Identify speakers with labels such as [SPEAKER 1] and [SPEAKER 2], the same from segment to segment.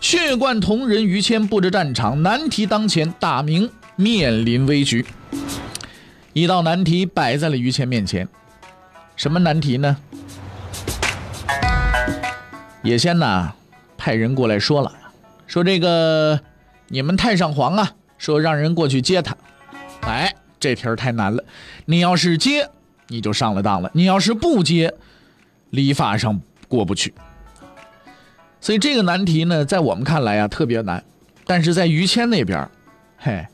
[SPEAKER 1] 血贯铜人于谦布置战场，难题当前，大明面临危局。一道难题摆在了于谦面前，什么难题呢？野先呢派人过来说了。说这个，你们太上皇啊，说让人过去接他。哎，这题太难了。你要是接，你就上了当了；你要是不接，礼法上过不去。所以这个难题呢，在我们看来啊，特别难。但是在于谦那边，嘿，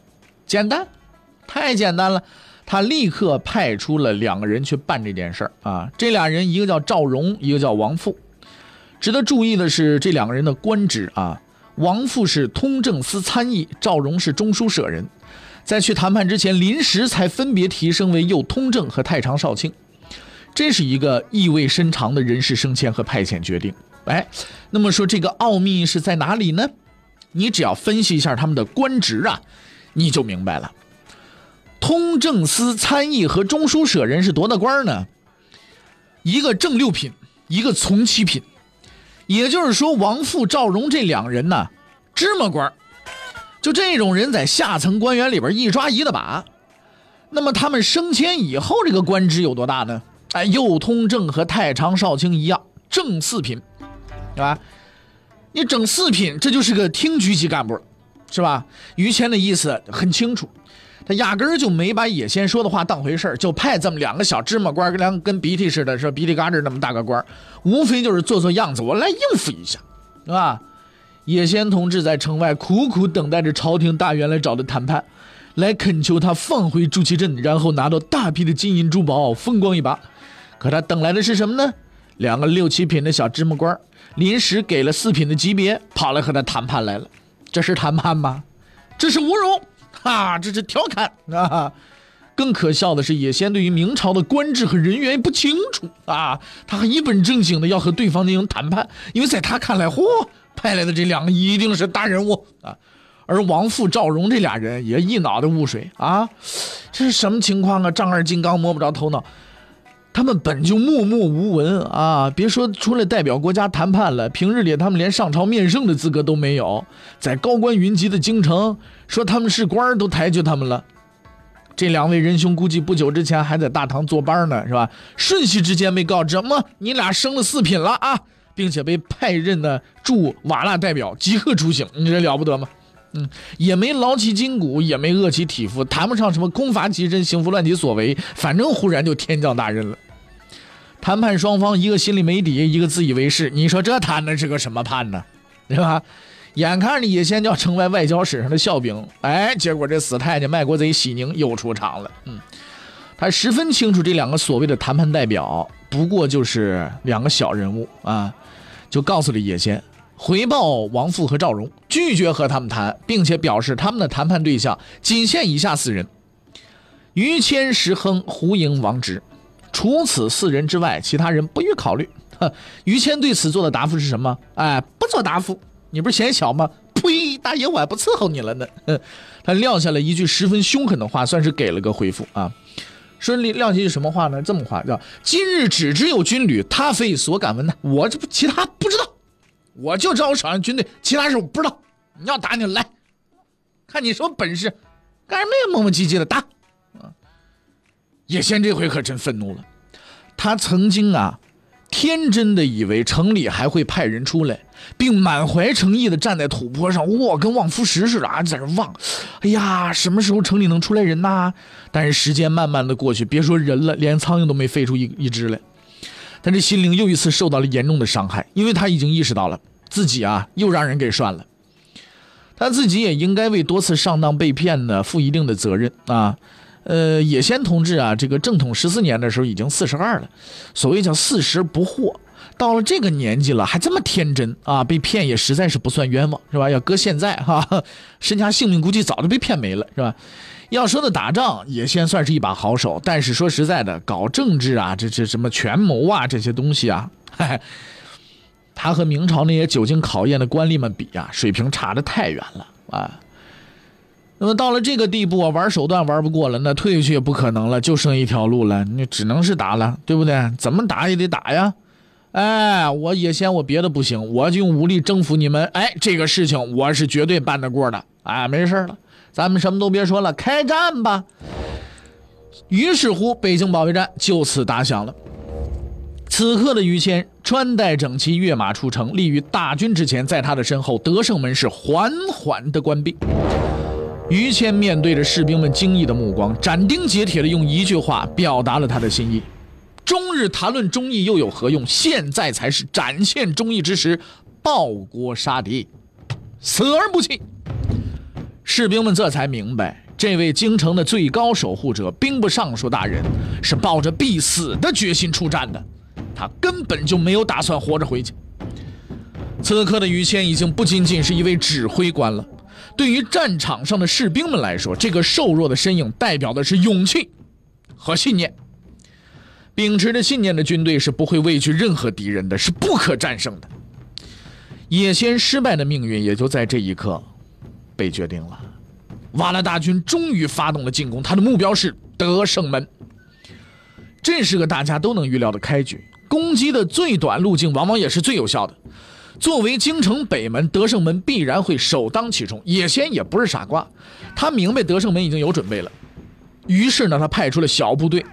[SPEAKER 1] 简单，太简单了。他立刻派出了两个人去办这件事儿啊。这俩人，一个叫赵荣，一个叫王富。值得注意的是，这两个人的官职啊。王富是通政司参议，赵荣是中书舍人，在去谈判之前，临时才分别提升为右通政和太常少卿，这是一个意味深长的人事升迁和派遣决定。哎，那么说这个奥秘是在哪里呢？你只要分析一下他们的官职啊，你就明白了。通政司参议和中书舍人是多大官呢？一个正六品，一个从七品。也就是说，王富、赵荣这两人呢，芝麻官就这种人在下层官员里边一抓一大把。那么他们升迁以后，这个官职有多大呢？哎，右通政和太常少卿一样，正四品，对吧？你整四品，这就是个厅局级干部，是吧？于谦的意思很清楚。他压根儿就没把野先说的话当回事儿，就派这么两个小芝麻官，跟两跟鼻涕似的，说鼻涕嘎吱那么大个官，无非就是做做样子，我来应付一下，是吧？野先同志在城外苦苦等待着朝廷大员来找他谈判，来恳求他放回朱祁镇，然后拿到大批的金银珠宝，风光一把。可他等来的是什么呢？两个六七品的小芝麻官，临时给了四品的级别，跑来和他谈判来了。这是谈判吗？这是侮辱！哈，这是调侃啊！更可笑的是，野先对于明朝的官制和人员不清楚啊，他还一本正经的要和对方进行谈判，因为在他看来，嚯，派来的这两个一定是大人物啊。而王富、赵荣这俩人也一脑袋雾水啊，这是什么情况啊？丈二金刚摸不着头脑。他们本就默默无闻啊，别说出来代表国家谈判了，平日里他们连上朝面圣的资格都没有。在高官云集的京城，说他们是官都抬举他们了。这两位仁兄估计不久之前还在大堂坐班呢，是吧？瞬息之间被告知，么你俩升了四品了啊，并且被派任的驻瓦剌代表即刻出行，你这了不得吗？嗯，也没劳其筋骨，也没饿其体肤，谈不上什么空乏其身、行拂乱其所为，反正忽然就天降大任了。谈判双方一个心里没底，一个自以为是，你说这谈的是个什么判呢？对吧？眼看着也先要成为外交史上的笑柄，哎，结果这死太监卖国贼喜宁又出场了。嗯，他十分清楚这两个所谓的谈判代表不过就是两个小人物啊，就告诉了野先。回报王富和赵荣，拒绝和他们谈，并且表示他们的谈判对象仅限以下四人：于谦、石亨、胡营、王直。除此四人之外，其他人不予考虑。于谦对此做的答复是什么？哎，不做答复。你不是嫌小吗？呸！大爷，我还不伺候你了呢。他撂下了一句十分凶狠的话，算是给了个回复啊。说撂下一句什么话呢？这么话叫：今日只知有军旅，他非所敢问的。我这不其他不知道。我就知道我手上军队，其他事我不知道。你要打你来，看你什么本事，干什么呀？磨磨唧唧的打。啊！叶先这回可真愤怒了。他曾经啊，天真的以为城里还会派人出来，并满怀诚意的站在土坡上，哇，跟望夫石似的啊，在这望。哎呀，什么时候城里能出来人呐？但是时间慢慢的过去，别说人了，连苍蝇都没飞出一一只来。他这心灵又一次受到了严重的伤害，因为他已经意识到了自己啊又让人给涮了，他自己也应该为多次上当被骗呢负一定的责任啊。呃，野先同志啊，这个正统十四年的时候已经四十二了，所谓叫四十不惑，到了这个年纪了，还这么天真啊！被骗也实在是不算冤枉，是吧？要搁现在哈，身家性命估计早就被骗没了，是吧？要说的打仗，也先算是一把好手，但是说实在的，搞政治啊，这这什么权谋啊，这些东西啊，他和明朝那些久经考验的官吏们比呀，水平差的太远了啊。那么到了这个地步，玩手段玩不过了，那退去也不可能了，就剩一条路了，你只能是打了，对不对？怎么打也得打呀。哎，我也嫌我别的不行，我就用武力征服你们。哎，这个事情我是绝对办得过的。哎，没事了，咱们什么都别说了，开战吧。于是乎，北京保卫战就此打响了。此刻的于谦穿戴整齐，跃马出城，立于大军之前，在他的身后，德胜门是缓缓的关闭。于谦面对着士兵们惊异的目光，斩钉截铁地用一句话表达了他的心意。终日谈论忠义又有何用？现在才是展现忠义之时，报国杀敌，死而不弃。士兵们这才明白，这位京城的最高守护者兵部尚书大人是抱着必死的决心出战的，他根本就没有打算活着回去。此刻的于谦已经不仅仅是一位指挥官了，对于战场上的士兵们来说，这个瘦弱的身影代表的是勇气和信念。秉持着信念的军队是不会畏惧任何敌人的，是不可战胜的。野先失败的命运也就在这一刻被决定了。瓦剌大军终于发动了进攻，他的目标是德胜门。这是个大家都能预料的开局，攻击的最短路径往往也是最有效的。作为京城北门，德胜门必然会首当其冲。野先也不是傻瓜，他明白德胜门已经有准备了，于是呢，他派出了小部队。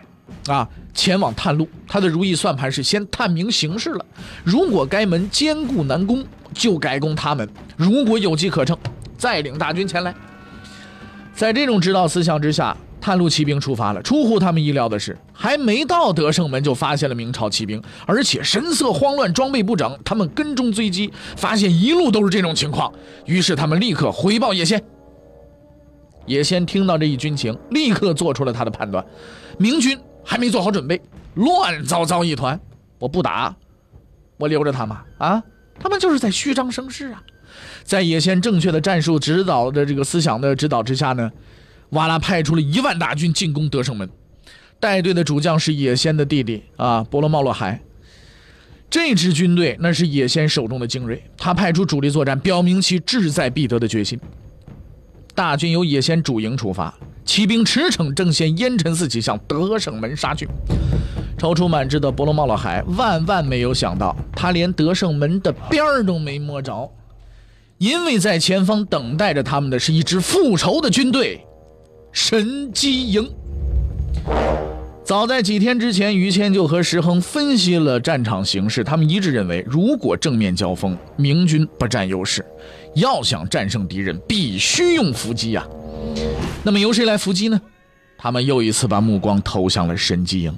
[SPEAKER 1] 啊，前往探路，他的如意算盘是先探明形势了。如果该门坚固难攻，就改攻他们；如果有机可乘，再领大军前来。在这种指导思想之下，探路骑兵出发了。出乎他们意料的是，还没到德胜门，就发现了明朝骑兵，而且神色慌乱，装备不整。他们跟踪追击，发现一路都是这种情况，于是他们立刻回报叶先。叶先听到这一军情，立刻做出了他的判断：明军。还没做好准备，乱糟糟一团。我不打，我留着他们啊！他们就是在虚张声势啊！在野先正确的战术指导的这个思想的指导之下呢，瓦剌派出了一万大军进攻德胜门，带队的主将是野先的弟弟啊，波罗茂洛海。这支军队那是野先手中的精锐，他派出主力作战，表明其志在必得的决心。大军由野先主营出发。骑兵驰骋正线，烟尘四起，向德胜门杀去。踌躇满志的波罗茂洛海万万没有想到，他连德胜门的边儿都没摸着，因为在前方等待着他们的是一支复仇的军队——神机营。早在几天之前，于谦就和石亨分析了战场形势，他们一致认为，如果正面交锋，明军不占优势，要想战胜敌人，必须用伏击呀。那么由谁来伏击呢？他们又一次把目光投向了神机营。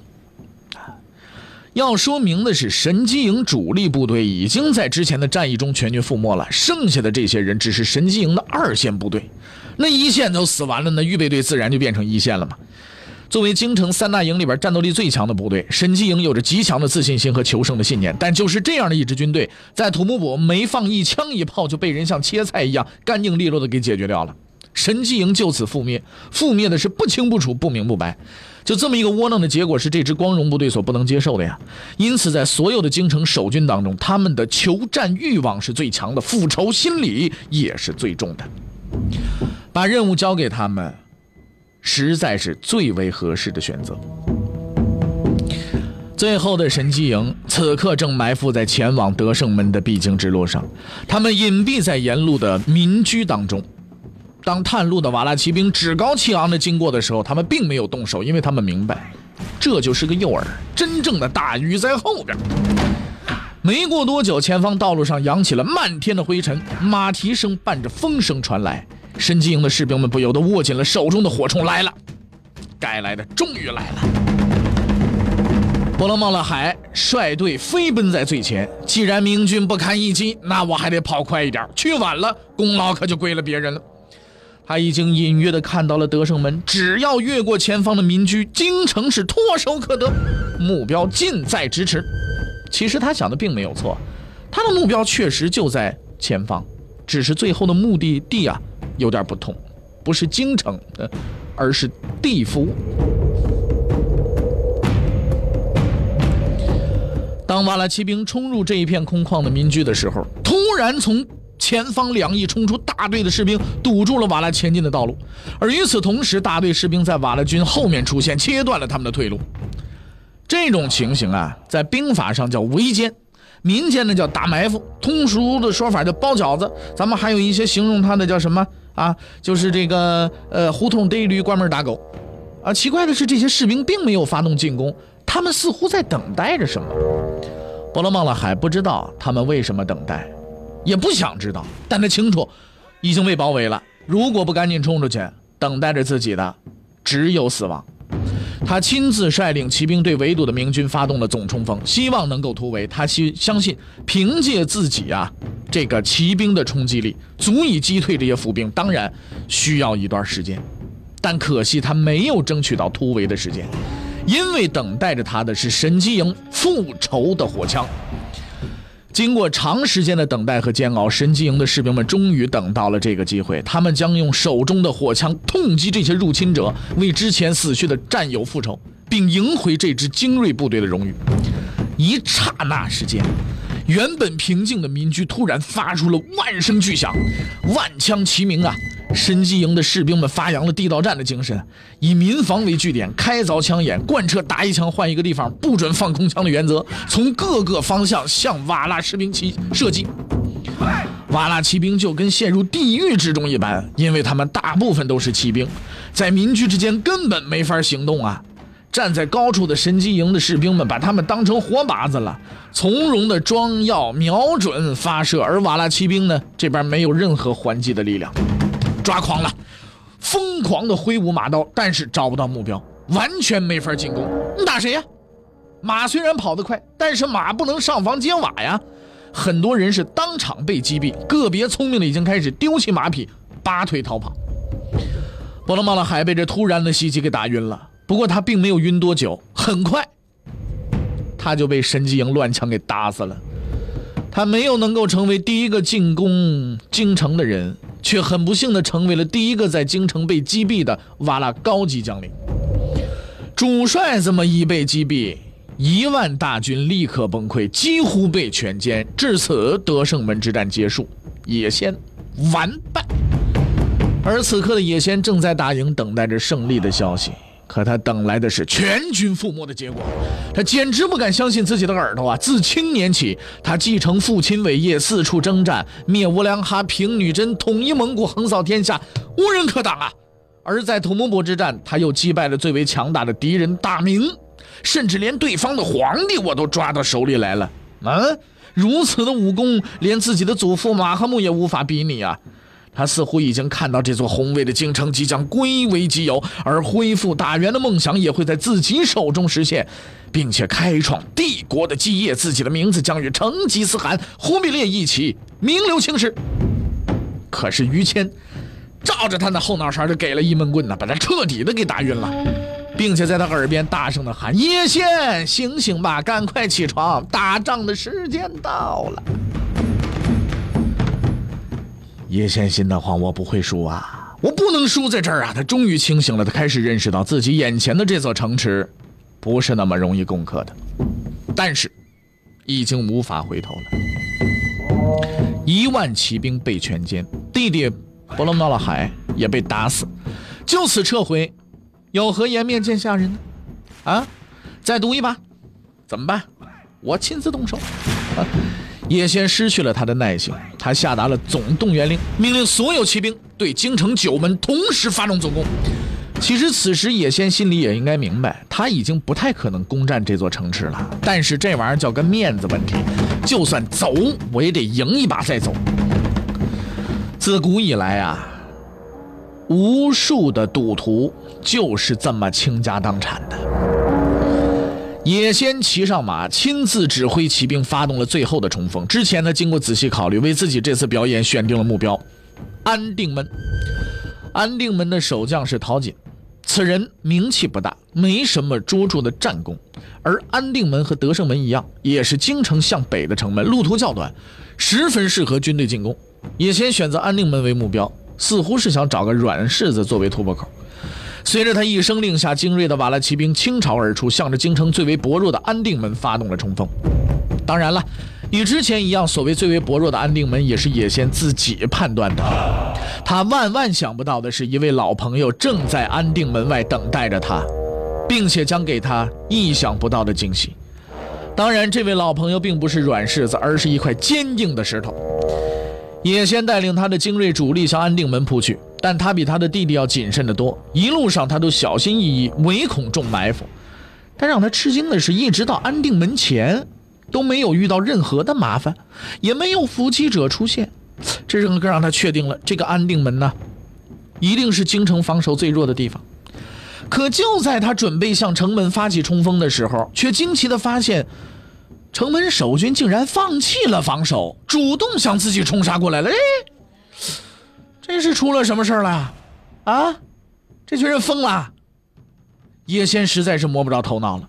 [SPEAKER 1] 要说明的是，神机营主力部队已经在之前的战役中全军覆没了，剩下的这些人只是神机营的二线部队。那一线都死完了，那预备队自然就变成一线了嘛。作为京城三大营里边战斗力最强的部队，神机营有着极强的自信心和求胜的信念。但就是这样的一支军队，在土木堡没放一枪一炮，就被人像切菜一样干净利落的给解决掉了。神机营就此覆灭，覆灭的是不清不楚、不明不白，就这么一个窝囊的结果，是这支光荣部队所不能接受的呀。因此，在所有的京城守军当中，他们的求战欲望是最强的，复仇心理也是最重的。把任务交给他们，实在是最为合适的选择。最后的神机营此刻正埋伏在前往德胜门的必经之路上，他们隐蔽在沿路的民居当中。当探路的瓦剌骑兵趾高气昂地经过的时候，他们并没有动手，因为他们明白，这就是个诱饵，真正的大鱼在后边。没过多久，前方道路上扬起了漫天的灰尘，马蹄声伴着风声传来，神机营的士兵们不由得握紧了手中的火铳，来了，该来的终于来了。波罗莫勒海率队飞奔在最前，既然明军不堪一击，那我还得跑快一点，去晚了，功劳可就归了别人了。他已经隐约的看到了德胜门，只要越过前方的民居，京城是唾手可得，目标近在咫尺。其实他想的并没有错，他的目标确实就在前方，只是最后的目的地啊有点不同，不是京城，而是地府。当瓦剌骑兵冲入这一片空旷的民居的时候，突然从前方两翼冲出大队的士兵，堵住了瓦剌前进的道路。而与此同时，大队士兵在瓦剌军后面出现，切断了他们的退路。这种情形啊，在兵法上叫围歼，民间呢叫打埋伏，通俗的说法叫包饺子。咱们还有一些形容它的叫什么啊？就是这个呃，胡同逮驴，关门打狗。啊，奇怪的是，这些士兵并没有发动进攻。他们似乎在等待着什么。波罗孟勒海不知道他们为什么等待，也不想知道，但他清楚，已经被包围了。如果不赶紧冲出去，等待着自己的只有死亡。他亲自率领骑兵对围堵的明军发动了总冲锋，希望能够突围。他希相信，凭借自己啊这个骑兵的冲击力，足以击退这些伏兵。当然，需要一段时间，但可惜他没有争取到突围的时间。因为等待着他的是神机营复仇的火枪。经过长时间的等待和煎熬，神机营的士兵们终于等到了这个机会。他们将用手中的火枪痛击这些入侵者，为之前死去的战友复仇，并赢回这支精锐部队的荣誉。一刹那时间，原本平静的民居突然发出了万声巨响，万枪齐鸣啊！神机营的士兵们发扬了地道战的精神，以民房为据点，开凿枪眼，贯彻打一枪换一个地方，不准放空枪的原则，从各个方向向瓦剌士兵骑射击。瓦剌骑兵就跟陷入地狱之中一般，因为他们大部分都是骑兵，在民居之间根本没法行动啊！站在高处的神机营的士兵们把他们当成活靶子了，从容的装药、瞄准、发射，而瓦剌骑兵呢，这边没有任何还击的力量。抓狂了，疯狂的挥舞马刀，但是找不到目标，完全没法进攻。你打谁呀？马虽然跑得快，但是马不能上房揭瓦呀。很多人是当场被击毙，个别聪明的已经开始丢弃马匹，拔腿逃跑。波罗孟勒海被这突然的袭击给打晕了，不过他并没有晕多久，很快他就被神机营乱枪给打死了。他没有能够成为第一个进攻京城的人。却很不幸的成为了第一个在京城被击毙的瓦剌高级将领。主帅这么一被击毙，一万大军立刻崩溃，几乎被全歼。至此，德胜门之战结束，野先完败。而此刻的野先正在大营等待着胜利的消息。可他等来的是全军覆没的结果，他简直不敢相信自己的耳朵啊！自青年起，他继承父亲伟业，四处征战，灭兀良哈，平女真，统一蒙古，横扫天下，无人可挡啊！而在土木堡之战，他又击败了最为强大的敌人大明，甚至连对方的皇帝我都抓到手里来了。嗯，如此的武功，连自己的祖父马哈木也无法比拟啊！他似乎已经看到这座宏伟的京城即将归为己有，而恢复大元的梦想也会在自己手中实现，并且开创帝国的基业。自己的名字将与成吉思汗、忽必烈一起名留青史。可是于谦照着他那后脑勺就给了一闷棍呢，把他彻底的给打晕了，并且在他耳边大声的喊：“叶先，醒醒吧，赶快起床，打仗的时间到了。”叶先心的慌，我不会输啊！我不能输在这儿啊！他终于清醒了，他开始认识到自己眼前的这座城池不是那么容易攻克的，但是已经无法回头了。一万骑兵被全歼，弟弟伯罗纳勒海也被打死，就此撤回，有何颜面见下人呢？啊！再赌一把，怎么办？我亲自动手。啊叶先失去了他的耐性，他下达了总动员令，命令所有骑兵对京城九门同时发动总攻。其实此时叶先心里也应该明白，他已经不太可能攻占这座城池了。但是这玩意儿叫个面子问题，就算走，我也得赢一把再走。自古以来啊，无数的赌徒就是这么倾家荡产的。也先骑上马，亲自指挥骑兵发动了最后的冲锋。之前呢，经过仔细考虑，为自己这次表演选定了目标——安定门。安定门的守将是陶瑾，此人名气不大，没什么卓著的战功，而安定门和德胜门一样，也是京城向北的城门，路途较短，十分适合军队进攻。也先选择安定门为目标，似乎是想找个软柿子作为突破口。随着他一声令下，精锐的瓦剌骑兵倾巢而出，向着京城最为薄弱的安定门发动了冲锋。当然了，与之前一样，所谓最为薄弱的安定门，也是野先自己判断的。他万万想不到的是，一位老朋友正在安定门外等待着他，并且将给他意想不到的惊喜。当然，这位老朋友并不是软柿子，而是一块坚硬的石头。野先带领他的精锐主力向安定门扑去，但他比他的弟弟要谨慎得多，一路上他都小心翼翼，唯恐中埋伏。但让他吃惊的是，一直到安定门前，都没有遇到任何的麻烦，也没有伏击者出现。这更让他确定了，这个安定门呢，一定是京城防守最弱的地方。可就在他准备向城门发起冲锋的时候，却惊奇地发现。城门守军竟然放弃了防守，主动向自己冲杀过来了。哎，真是出了什么事了？啊，这群人疯了！叶仙实在是摸不着头脑了。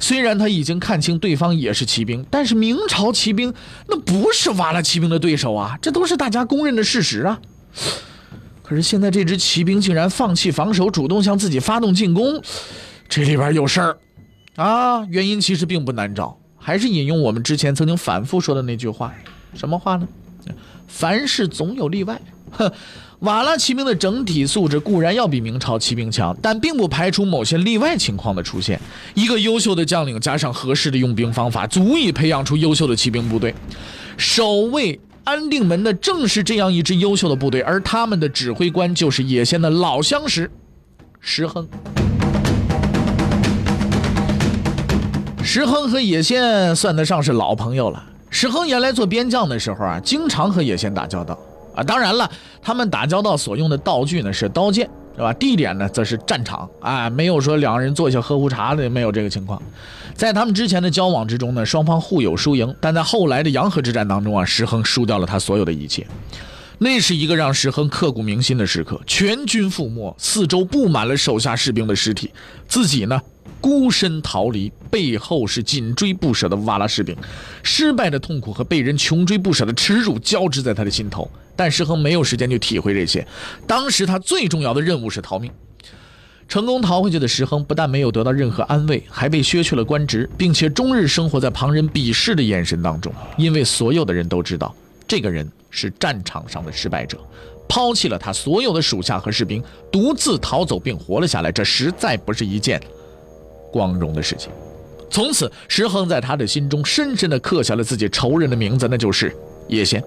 [SPEAKER 1] 虽然他已经看清对方也是骑兵，但是明朝骑兵那不是瓦剌骑兵的对手啊，这都是大家公认的事实啊。可是现在这支骑兵竟然放弃防守，主动向自己发动进攻，这里边有事儿啊！原因其实并不难找。还是引用我们之前曾经反复说的那句话，什么话呢？凡事总有例外。哼，瓦剌骑兵的整体素质固然要比明朝骑兵强，但并不排除某些例外情况的出现。一个优秀的将领加上合适的用兵方法，足以培养出优秀的骑兵部队。守卫安定门的正是这样一支优秀的部队，而他们的指挥官就是野先的老相识石亨。石亨和野先算得上是老朋友了。石亨原来做边将的时候啊，经常和野先打交道啊。当然了，他们打交道所用的道具呢是刀剑，是吧？地点呢则是战场啊，没有说两个人坐下喝壶茶的，没有这个情况。在他们之前的交往之中呢，双方互有输赢，但在后来的洋河之战当中啊，石亨输掉了他所有的一切。那是一个让石亨刻骨铭心的时刻，全军覆没，四周布满了手下士兵的尸体，自己呢？孤身逃离，背后是紧追不舍的瓦剌士兵，失败的痛苦和被人穷追不舍的耻辱交织在他的心头。但石亨没有时间去体会这些，当时他最重要的任务是逃命。成功逃回去的石亨不但没有得到任何安慰，还被削去了官职，并且终日生活在旁人鄙视的眼神当中。因为所有的人都知道，这个人是战场上的失败者，抛弃了他所有的属下和士兵，独自逃走并活了下来。这实在不是一件。光荣的事情，从此石亨在他的心中深深地刻下了自己仇人的名字，那就是叶先。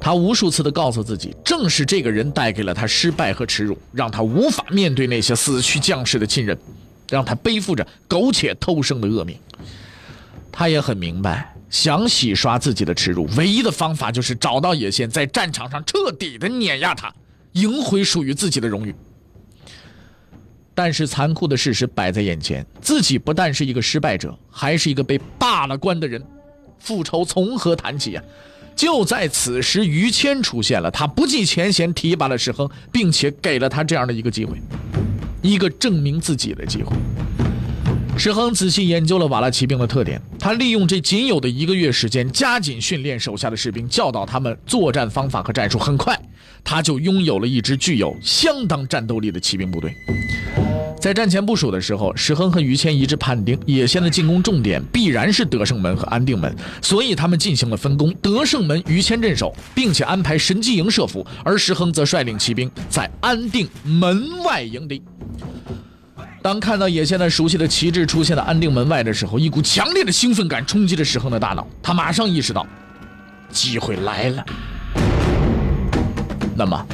[SPEAKER 1] 他无数次地告诉自己，正是这个人带给了他失败和耻辱，让他无法面对那些死去将士的亲人，让他背负着苟且偷生的恶名。他也很明白，想洗刷自己的耻辱，唯一的方法就是找到野先，在战场上彻底地碾压他，赢回属于自己的荣誉。但是残酷的事实摆在眼前，自己不但是一个失败者，还是一个被罢了官的人，复仇从何谈起啊？就在此时，于谦出现了，他不计前嫌提拔了石亨，并且给了他这样的一个机会，一个证明自己的机会。石亨仔细研究了瓦剌骑兵的特点，他利用这仅有的一个月时间，加紧训练手下的士兵，教导他们作战方法和战术。很快，他就拥有了一支具有相当战斗力的骑兵部队。在战前部署的时候，石亨和于谦一致判定，野先的进攻重点必然是德胜门和安定门，所以他们进行了分工：德胜门于谦镇守，并且安排神机营设伏，而石亨则率领骑兵在安定门外迎敌。当看到野先那熟悉的旗帜出现在安定门外的时候，一股强烈的兴奋感冲击着石亨的大脑。他马上意识到，机会来了。那么，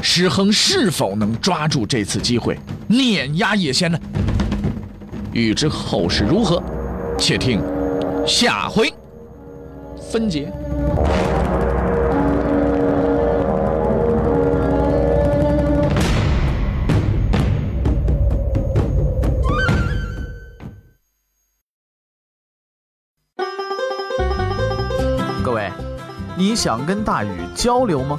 [SPEAKER 1] 石亨是否能抓住这次机会碾压野仙呢？欲知后事如何，且听下回分解。
[SPEAKER 2] 各位你想跟大禹交流吗？